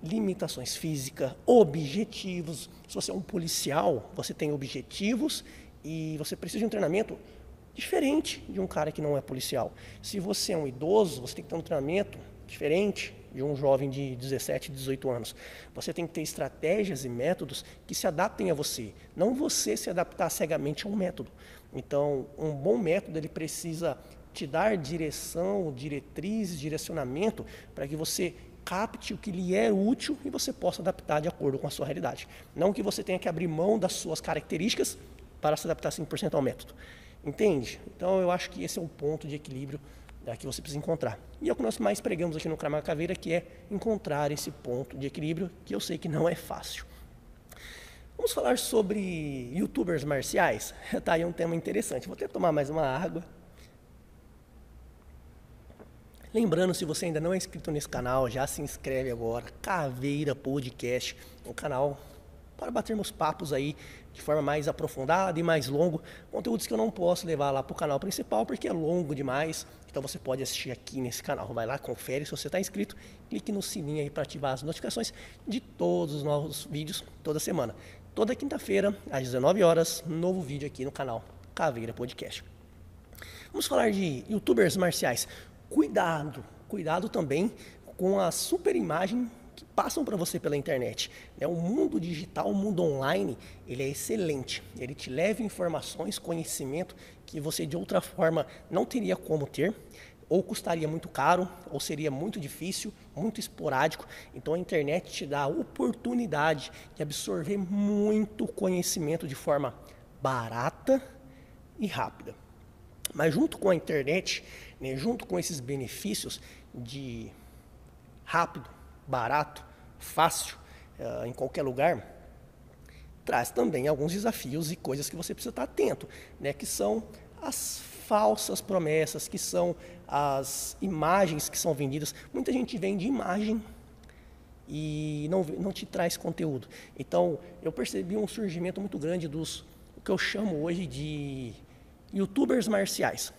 limitações físicas, objetivos. Se você é um policial, você tem objetivos e você precisa de um treinamento diferente de um cara que não é policial. Se você é um idoso, você tem que ter um treinamento diferente de um jovem de 17, 18 anos. Você tem que ter estratégias e métodos que se adaptem a você, não você se adaptar cegamente a um método. Então, um bom método ele precisa te dar direção, diretrizes, direcionamento para que você capte o que lhe é útil e você possa adaptar de acordo com a sua realidade. Não que você tenha que abrir mão das suas características para se adaptar 100% ao método. Entende? Então eu acho que esse é o ponto de equilíbrio né, que você precisa encontrar. E é o que nós mais pregamos aqui no Kramaga Caveira, que é encontrar esse ponto de equilíbrio, que eu sei que não é fácil. Vamos falar sobre youtubers marciais? Tá aí um tema interessante. Vou até tomar mais uma água. Lembrando, se você ainda não é inscrito nesse canal, já se inscreve agora. Caveira Podcast, um canal para batermos papos aí de forma mais aprofundada e mais longo. Conteúdos que eu não posso levar lá para o canal principal porque é longo demais. Então você pode assistir aqui nesse canal. Vai lá, confere se você está inscrito. Clique no sininho aí para ativar as notificações de todos os novos vídeos toda semana. Toda quinta-feira, às 19 horas, novo vídeo aqui no canal Caveira Podcast. Vamos falar de youtubers marciais cuidado, cuidado também com a super imagem que passam para você pela internet. Né? O mundo digital, o mundo online, ele é excelente. Ele te leva informações, conhecimento que você de outra forma não teria como ter, ou custaria muito caro, ou seria muito difícil, muito esporádico. Então a internet te dá a oportunidade de absorver muito conhecimento de forma barata e rápida. Mas junto com a internet, né, junto com esses benefícios de rápido, barato, fácil, uh, em qualquer lugar, traz também alguns desafios e coisas que você precisa estar atento, né? que são as falsas promessas, que são as imagens que são vendidas. Muita gente vende imagem e não, não te traz conteúdo. Então, eu percebi um surgimento muito grande dos o que eu chamo hoje de youtubers marciais.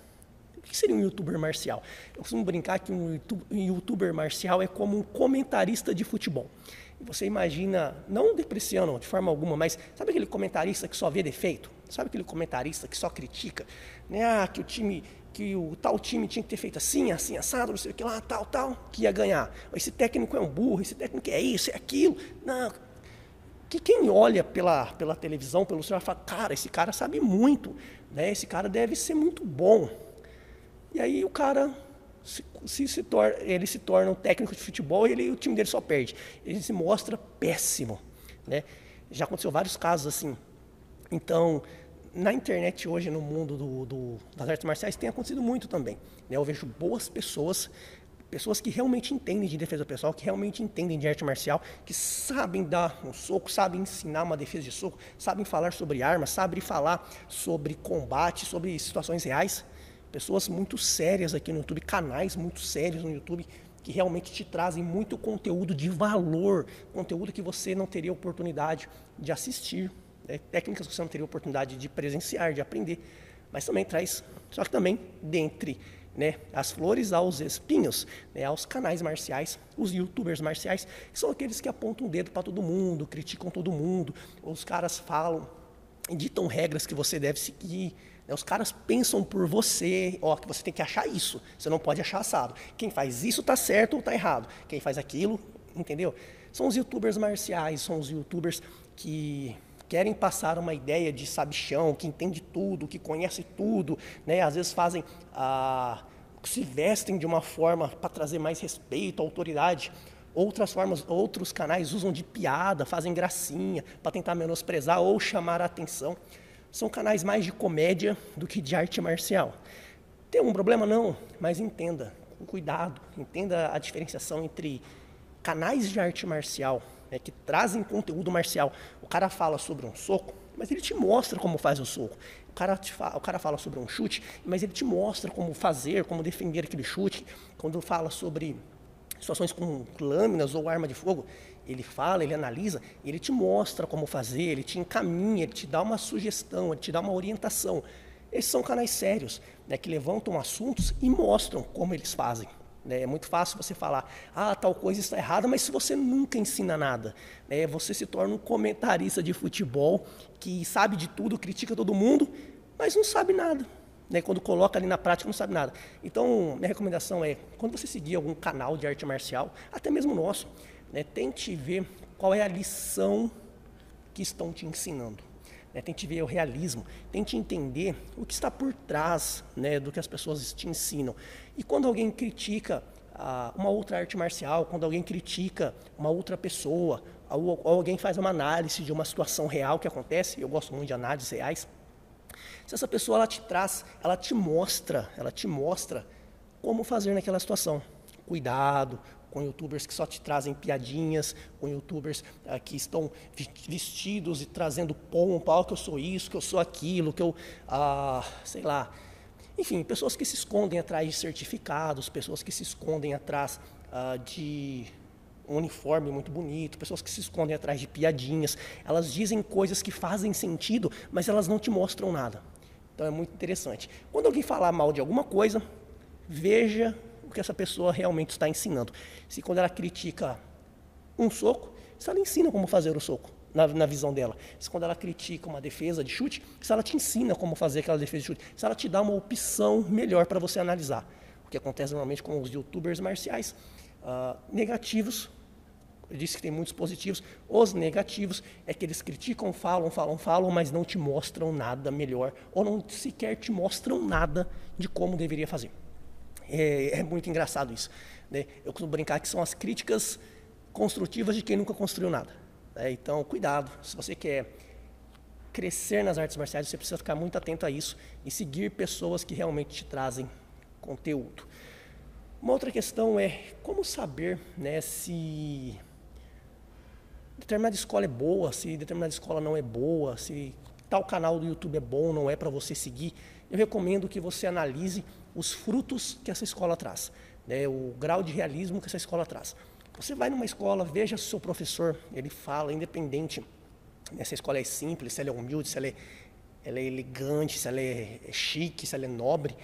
O que seria um youtuber marcial? Eu costumo brincar que um youtuber marcial é como um comentarista de futebol. Você imagina, não depreciando de forma alguma, mas sabe aquele comentarista que só vê defeito? Sabe aquele comentarista que só critica? Né? Ah, que o time, que o tal time tinha que ter feito assim, assim, assado, não sei o que lá, tal, tal, que ia ganhar. Esse técnico é um burro, esse técnico é isso, é aquilo. Não. Que quem olha pela, pela televisão, pelo celular, fala, cara, esse cara sabe muito, né? esse cara deve ser muito bom. E aí o cara se, se, se torna, ele se torna um técnico de futebol e ele, o time dele só perde. Ele se mostra péssimo. Né? Já aconteceu vários casos assim. Então, na internet hoje, no mundo do, do, das artes marciais, tem acontecido muito também. Né? Eu vejo boas pessoas, pessoas que realmente entendem de defesa pessoal, que realmente entendem de arte marcial, que sabem dar um soco, sabem ensinar uma defesa de soco, sabem falar sobre armas, sabem falar sobre combate, sobre situações reais. Pessoas muito sérias aqui no YouTube, canais muito sérios no YouTube, que realmente te trazem muito conteúdo de valor, conteúdo que você não teria oportunidade de assistir é, técnicas que você não teria oportunidade de presenciar, de aprender, mas também traz, só que também dentre né, as flores aos espinhos, né, aos canais marciais, os youtubers marciais, que são aqueles que apontam o dedo para todo mundo, criticam todo mundo, os caras falam, ditam regras que você deve seguir, né, os caras pensam por você, ó, que você tem que achar isso, você não pode achar assado. Quem faz isso está certo ou está errado, quem faz aquilo, entendeu? São os youtubers marciais, são os youtubers que querem passar uma ideia de sabichão, que entende tudo, que conhece tudo, né? Às vezes fazem ah, se vestem de uma forma para trazer mais respeito, autoridade. Outras formas, outros canais usam de piada, fazem gracinha para tentar menosprezar ou chamar a atenção. São canais mais de comédia do que de arte marcial. Tem um problema não, mas entenda, com cuidado, entenda a diferenciação entre canais de arte marcial né, que trazem conteúdo marcial. O cara fala sobre um soco, mas ele te mostra como faz o soco. O cara, o cara fala sobre um chute, mas ele te mostra como fazer, como defender aquele chute. Quando fala sobre situações com lâminas ou arma de fogo, ele fala, ele analisa, ele te mostra como fazer, ele te encaminha, ele te dá uma sugestão, ele te dá uma orientação. Esses são canais sérios, né, que levantam assuntos e mostram como eles fazem. Né? É muito fácil você falar, ah, tal coisa está errada, mas se você nunca ensina nada, né? você se torna um comentarista de futebol que sabe de tudo, critica todo mundo, mas não sabe nada. Né? Quando coloca ali na prática, não sabe nada. Então, minha recomendação é, quando você seguir algum canal de arte marcial, até mesmo nosso, né? tente ver qual é a lição que estão te ensinando. Né? Tente ver o realismo, tente entender o que está por trás né, do que as pessoas te ensinam. E quando alguém critica ah, uma outra arte marcial, quando alguém critica uma outra pessoa, ou, ou alguém faz uma análise de uma situação real que acontece, eu gosto muito de análises reais, se essa pessoa ela te traz, ela te mostra, ela te mostra como fazer naquela situação. Cuidado, com youtubers que só te trazem piadinhas, com youtubers uh, que estão vestidos e trazendo pompa, oh, que eu sou isso, que eu sou aquilo, que eu, uh, sei lá. Enfim, pessoas que se escondem atrás de certificados, pessoas que se escondem atrás uh, de um uniforme muito bonito, pessoas que se escondem atrás de piadinhas. Elas dizem coisas que fazem sentido, mas elas não te mostram nada. Então é muito interessante. Quando alguém falar mal de alguma coisa, veja que essa pessoa realmente está ensinando. Se quando ela critica um soco, se ela ensina como fazer o soco, na, na, visão dela. Se quando ela critica uma defesa de chute, se ela te ensina como fazer aquela defesa de chute, se ela te dá uma opção melhor para você analisar. O que acontece normalmente com os youtubers marciais uh, negativos, eu disse que tem muitos positivos, os negativos é que eles criticam, falam, falam, falam, mas não te mostram nada melhor, ou não sequer te mostram nada de como deveria fazer. É, é muito engraçado isso. Né? Eu costumo brincar que são as críticas construtivas de quem nunca construiu nada. Né? Então, cuidado. Se você quer crescer nas artes marciais, você precisa ficar muito atento a isso e seguir pessoas que realmente te trazem conteúdo. Uma outra questão é como saber né, se determinada escola é boa, se determinada escola não é boa, se tal canal do YouTube é bom, não é para você seguir. Eu recomendo que você analise os frutos que essa escola traz, né, o grau de realismo que essa escola traz. Você vai numa escola, veja se o seu professor, ele fala, independente né, se a escola é simples, se ela é humilde, se ela é, ela é elegante, se ela é, é chique, se ela é nobre.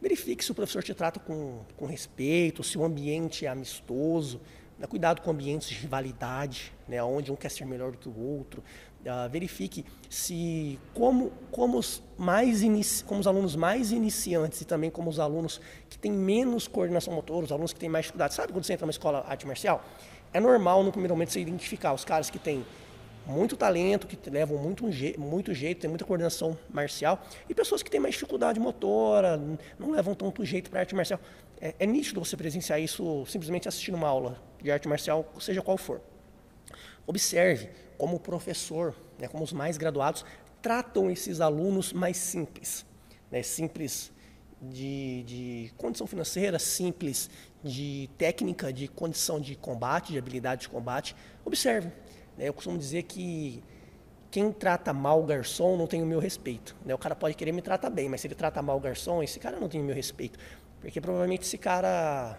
Verifique se o professor te trata com, com respeito, se o ambiente é amistoso, né, cuidado com ambientes de rivalidade, né, onde um quer ser melhor do que o outro. Uh, verifique se como, como, os mais como os alunos mais iniciantes e também como os alunos que têm menos coordenação motor, os alunos que têm mais dificuldade. Sabe quando você entra numa escola arte marcial? É normal no primeiro momento você identificar os caras que têm muito talento, que levam muito, muito jeito, tem muita coordenação marcial, e pessoas que têm mais dificuldade motora, não levam tanto jeito para arte marcial. É, é nítido você presenciar isso simplesmente assistindo uma aula de arte marcial, seja qual for. Observe como o professor, né, como os mais graduados, tratam esses alunos mais simples. Né, simples de, de condição financeira, simples de técnica, de condição de combate, de habilidade de combate. Observe. Né, eu costumo dizer que quem trata mal o garçom não tem o meu respeito. Né? O cara pode querer me tratar bem, mas se ele trata mal o garçom, esse cara não tem o meu respeito. Porque provavelmente esse cara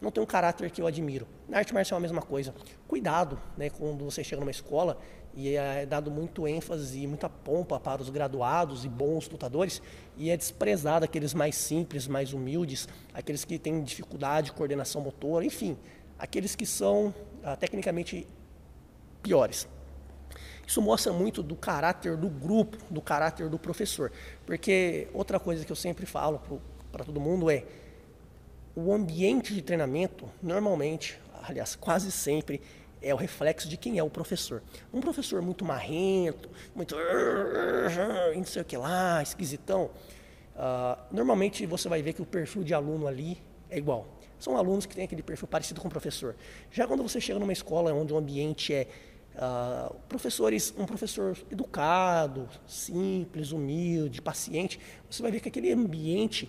não tem um caráter que eu admiro. Na arte marcial é a mesma coisa. Cuidado, né, quando você chega numa escola e é dado muito ênfase e muita pompa para os graduados e bons lutadores e é desprezado aqueles mais simples, mais humildes, aqueles que têm dificuldade de coordenação motora, enfim, aqueles que são ah, tecnicamente piores. Isso mostra muito do caráter do grupo, do caráter do professor. Porque outra coisa que eu sempre falo para todo mundo é o ambiente de treinamento, normalmente, aliás, quase sempre, é o reflexo de quem é o professor. Um professor muito marrento, muito não sei o que lá, esquisitão, uh, normalmente você vai ver que o perfil de aluno ali é igual. São alunos que têm aquele perfil parecido com o professor. Já quando você chega numa escola onde o ambiente é uh, professores, um professor educado, simples, humilde, paciente, você vai ver que aquele ambiente,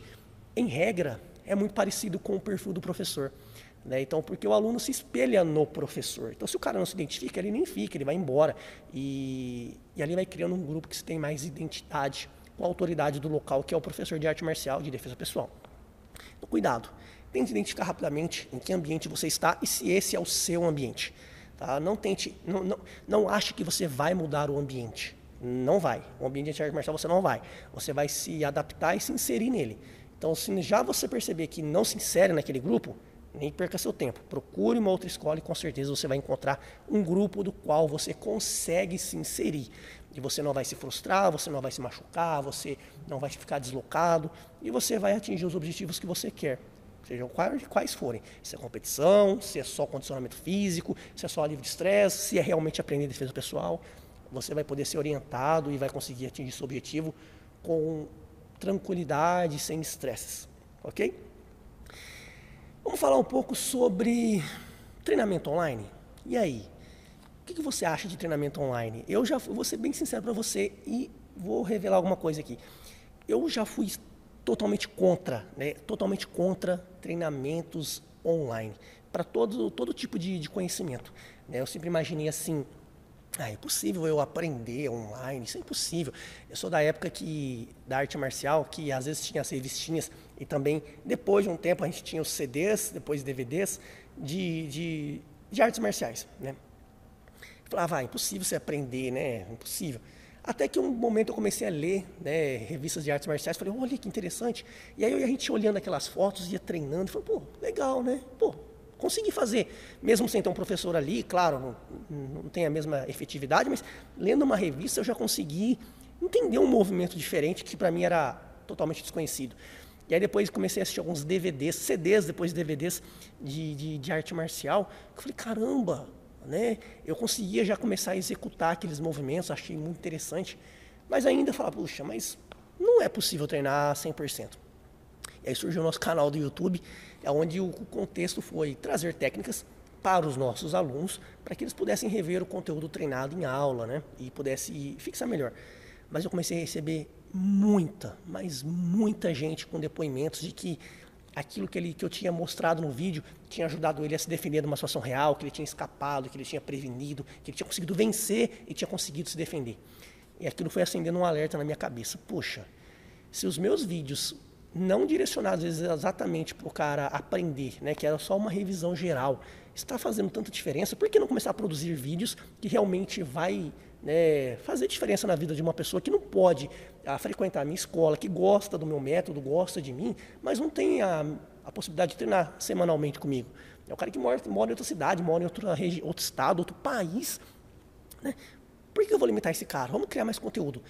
em regra, é muito parecido com o perfil do professor. Né? Então, porque o aluno se espelha no professor. Então, se o cara não se identifica, ele nem fica, ele vai embora. E, e ali vai criando um grupo que tem mais identidade com a autoridade do local, que é o professor de arte marcial de defesa pessoal. Então, cuidado. Tente identificar rapidamente em que ambiente você está e se esse é o seu ambiente. Tá? Não tente, não, não, não ache que você vai mudar o ambiente. Não vai. O ambiente de arte marcial você não vai. Você vai se adaptar e se inserir nele. Então, se já você perceber que não se insere naquele grupo, nem perca seu tempo. Procure uma outra escola e com certeza você vai encontrar um grupo do qual você consegue se inserir. E você não vai se frustrar, você não vai se machucar, você não vai ficar deslocado e você vai atingir os objetivos que você quer. Sejam quais forem. Se é competição, se é só condicionamento físico, se é só livre de estresse, se é realmente aprender defesa pessoal. Você vai poder ser orientado e vai conseguir atingir seu objetivo com tranquilidade, sem estresses, ok? Vamos falar um pouco sobre treinamento online. E aí? O que, você acha de treinamento online? Eu já vou ser bem sincero para você e vou revelar alguma coisa aqui. Eu já fui totalmente contra, né? Totalmente contra treinamentos online para todo todo tipo de, de conhecimento. Né? Eu sempre imaginei assim, ah, é impossível eu aprender online, isso é impossível. Eu sou da época que da arte marcial, que às vezes tinha as revistinhas e também depois de um tempo a gente tinha os CDs, depois DVDs de, de, de artes marciais, né? Eu falava, ah, impossível você aprender, né? Impossível. Até que um momento eu comecei a ler né, revistas de artes marciais, falei, olha que interessante. E aí a gente olhando aquelas fotos, ia treinando, falei, pô, legal, né? Pô, consegui fazer, mesmo sem ter um professor ali, claro, não, não tem a mesma efetividade, mas lendo uma revista eu já consegui entender um movimento diferente que para mim era totalmente desconhecido. E aí depois comecei a assistir alguns DVDs, CDs, depois DVDs de, de, de arte marcial, que eu falei, caramba, né? Eu conseguia já começar a executar aqueles movimentos, achei muito interessante, mas ainda falava, puxa, mas não é possível treinar 100%. E aí surgiu o nosso canal do YouTube, é onde o contexto foi trazer técnicas para os nossos alunos, para que eles pudessem rever o conteúdo treinado em aula, né? E pudesse fixar melhor. Mas eu comecei a receber muita, mas muita gente com depoimentos de que aquilo que, ele, que eu tinha mostrado no vídeo tinha ajudado ele a se defender de uma situação real, que ele tinha escapado, que ele tinha prevenido, que ele tinha conseguido vencer e tinha conseguido se defender. E aquilo foi acendendo um alerta na minha cabeça. Poxa, se os meus vídeos não direcionados exatamente para o cara aprender, né, que era só uma revisão geral, está fazendo tanta diferença, por que não começar a produzir vídeos que realmente vai né, fazer diferença na vida de uma pessoa que não pode a, ah, frequentar a minha escola, que gosta do meu método, gosta de mim, mas não tem a, a possibilidade de treinar semanalmente comigo. É o cara que mora, mora em outra cidade, mora em outra regi outro estado, outro país. Né? Por que eu vou limitar esse cara? Vamos criar mais conteúdo.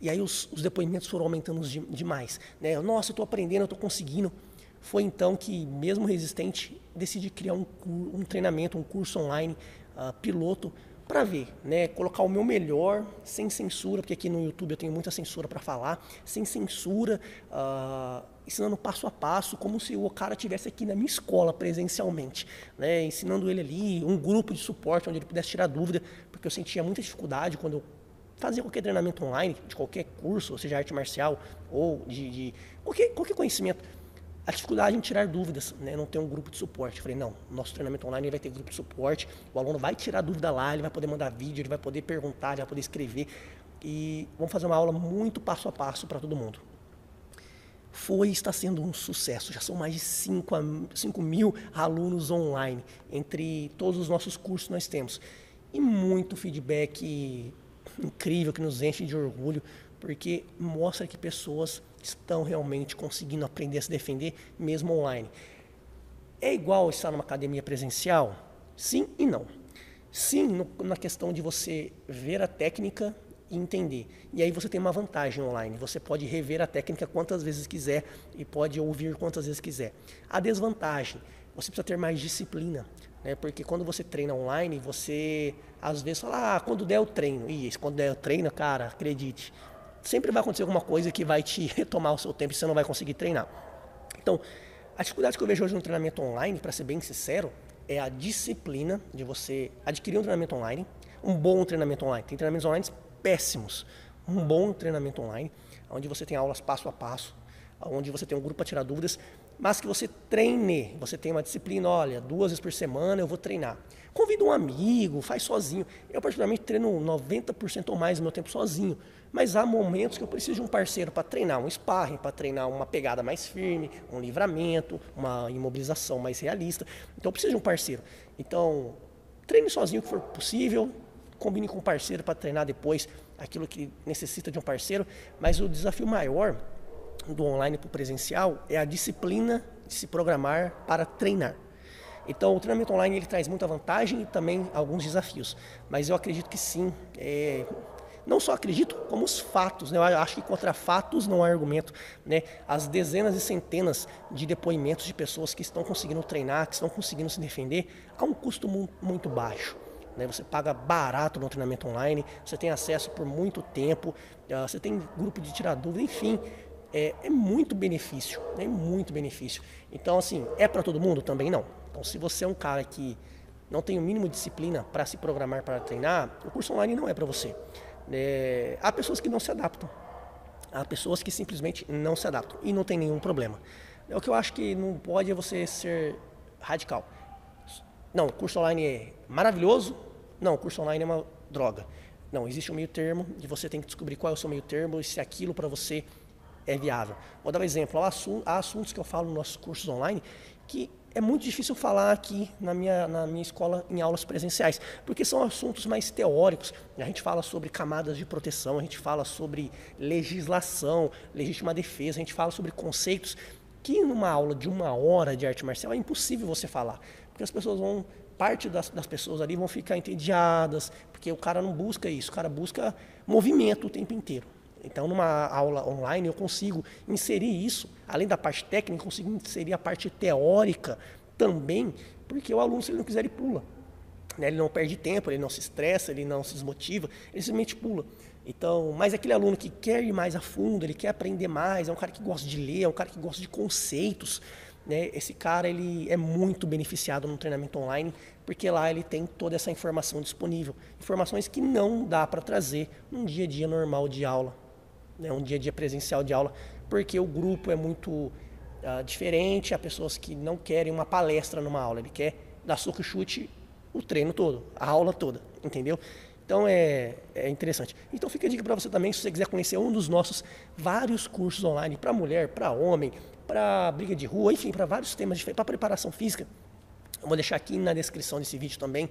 E aí os, os depoimentos foram aumentando de, demais. Né? Nossa, eu estou aprendendo, eu estou conseguindo. Foi então que, mesmo resistente, decidi criar um, um treinamento, um curso online uh, piloto para ver, né? Colocar o meu melhor, sem censura, porque aqui no YouTube eu tenho muita censura para falar, sem censura, uh, ensinando passo a passo, como se o cara tivesse aqui na minha escola presencialmente, né? Ensinando ele ali, um grupo de suporte onde ele pudesse tirar dúvida, porque eu sentia muita dificuldade quando eu fazia qualquer treinamento online, de qualquer curso, ou seja, arte marcial ou de, de qualquer, qualquer conhecimento a dificuldade em tirar dúvidas, né? não ter um grupo de suporte. Eu falei, não, nosso treinamento online vai ter grupo de suporte, o aluno vai tirar dúvida lá, ele vai poder mandar vídeo, ele vai poder perguntar, ele vai poder escrever. E vamos fazer uma aula muito passo a passo para todo mundo. Foi e está sendo um sucesso. Já são mais de 5, 5 mil alunos online, entre todos os nossos cursos que nós temos. E muito feedback incrível que nos enche de orgulho, porque mostra que pessoas estão realmente conseguindo aprender a se defender mesmo online. É igual estar numa academia presencial? Sim e não. Sim, no, na questão de você ver a técnica e entender. E aí você tem uma vantagem online. Você pode rever a técnica quantas vezes quiser e pode ouvir quantas vezes quiser. A desvantagem, você precisa ter mais disciplina. Né? Porque quando você treina online, você às vezes fala, ah, quando der o treino. E quando der o treino, cara, acredite, sempre vai acontecer alguma coisa que vai te retomar o seu tempo e você não vai conseguir treinar. Então, a dificuldade que eu vejo hoje no treinamento online, para ser bem sincero, é a disciplina de você adquirir um treinamento online, um bom treinamento online. Tem treinamentos online péssimos. Um bom treinamento online, onde você tem aulas passo a passo, onde você tem um grupo para tirar dúvidas, mas que você treine, você tem uma disciplina, olha, duas vezes por semana eu vou treinar. Convida um amigo, faz sozinho. Eu particularmente treino 90% ou mais do meu tempo sozinho, mas há momentos que eu preciso de um parceiro para treinar um sparring, para treinar uma pegada mais firme, um livramento, uma imobilização mais realista. Então eu preciso de um parceiro. Então, treine sozinho o que for possível, combine com um parceiro para treinar depois aquilo que necessita de um parceiro, mas o desafio maior do online para o presencial é a disciplina de se programar para treinar. Então, o treinamento online ele traz muita vantagem e também alguns desafios. Mas eu acredito que sim, é, não só acredito, como os fatos. Né? Eu acho que contra fatos não há argumento. Né? As dezenas e centenas de depoimentos de pessoas que estão conseguindo treinar, que estão conseguindo se defender, a um custo muito baixo. Né? Você paga barato no treinamento online, você tem acesso por muito tempo, ah, você tem grupo de tirar dúvida, enfim. É, é muito benefício, é né? muito benefício. Então, assim, é para todo mundo? Também não. Então, se você é um cara que não tem o mínimo de disciplina para se programar para treinar, o curso online não é para você. É, há pessoas que não se adaptam. Há pessoas que simplesmente não se adaptam e não tem nenhum problema. É o que eu acho que não pode é você ser radical. Não, curso online é maravilhoso. Não, curso online é uma droga. Não, existe um meio termo e você tem que descobrir qual é o seu meio termo e se aquilo para você é viável. Vou dar um exemplo. Há assuntos que eu falo nos nossos cursos online que é muito difícil falar aqui na minha, na minha escola em aulas presenciais, porque são assuntos mais teóricos. A gente fala sobre camadas de proteção, a gente fala sobre legislação, legítima defesa, a gente fala sobre conceitos que numa aula de uma hora de arte marcial é impossível você falar, porque as pessoas vão parte das, das, pessoas ali vão ficar entediadas, porque o cara não busca isso, o cara busca movimento o tempo inteiro. Então, numa aula online, eu consigo inserir isso, além da parte técnica, consigo inserir a parte teórica também, porque o aluno, se ele não quiser, ele pula. Né? Ele não perde tempo, ele não se estressa, ele não se desmotiva, ele simplesmente pula. Então, mas aquele aluno que quer ir mais a fundo, ele quer aprender mais, é um cara que gosta de ler, é um cara que gosta de conceitos, né? Esse cara ele é muito beneficiado no treinamento online, porque lá ele tem toda essa informação disponível, informações que não dá para trazer num dia a dia normal de aula né, um dia a dia presencial de aula, porque o grupo é muito uh, diferente a pessoas que não querem uma palestra numa aula, ele quer dar soco e chute o treino todo, a aula toda, entendeu? Então é, é interessante. Então fica a dica para você também, se você quiser conhecer um dos nossos vários cursos online para mulher, para homem, para briga de rua, enfim, para vários temas diferentes, para preparação física. Eu vou deixar aqui na descrição desse vídeo também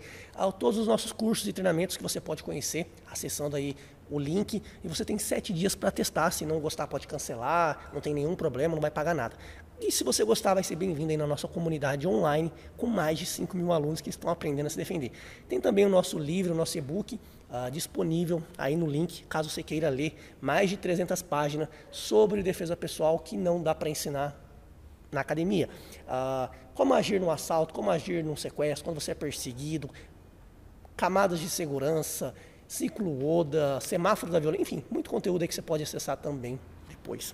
todos os nossos cursos e treinamentos que você pode conhecer, acessando aí o link. E você tem sete dias para testar. Se não gostar, pode cancelar, não tem nenhum problema, não vai pagar nada. E se você gostar, vai ser bem-vindo aí na nossa comunidade online, com mais de 5 mil alunos que estão aprendendo a se defender. Tem também o nosso livro, o nosso e-book uh, disponível aí no link, caso você queira ler mais de 300 páginas sobre defesa pessoal que não dá para ensinar na academia. Uh, como agir no assalto, como agir num sequestro, quando você é perseguido, camadas de segurança, ciclo ODA, semáforo da violência, enfim, muito conteúdo aí que você pode acessar também depois.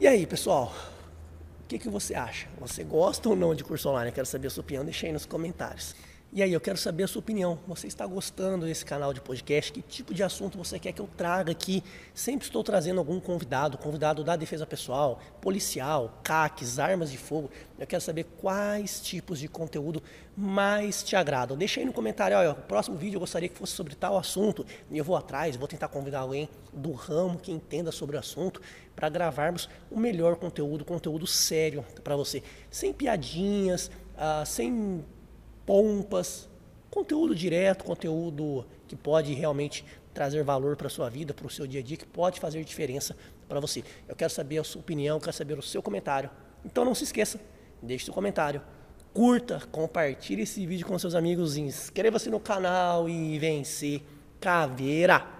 E aí, pessoal, o que, que você acha? Você gosta ou não de curso online? Eu quero saber a sua opinião, deixa aí nos comentários. E aí, eu quero saber a sua opinião. Você está gostando desse canal de podcast? Que tipo de assunto você quer que eu traga aqui? Sempre estou trazendo algum convidado, convidado da defesa pessoal, policial, CACs, armas de fogo. Eu quero saber quais tipos de conteúdo mais te agradam. Deixa aí no comentário, olha, o próximo vídeo eu gostaria que fosse sobre tal assunto. E eu vou atrás, vou tentar convidar alguém do ramo que entenda sobre o assunto para gravarmos o melhor conteúdo, conteúdo sério para você. Sem piadinhas, uh, sem pompas, conteúdo direto, conteúdo que pode realmente trazer valor para a sua vida, para o seu dia a dia, que pode fazer diferença para você. Eu quero saber a sua opinião, quero saber o seu comentário. Então não se esqueça, deixe seu comentário, curta, compartilhe esse vídeo com seus amigos, inscreva-se no canal e vencer caveira.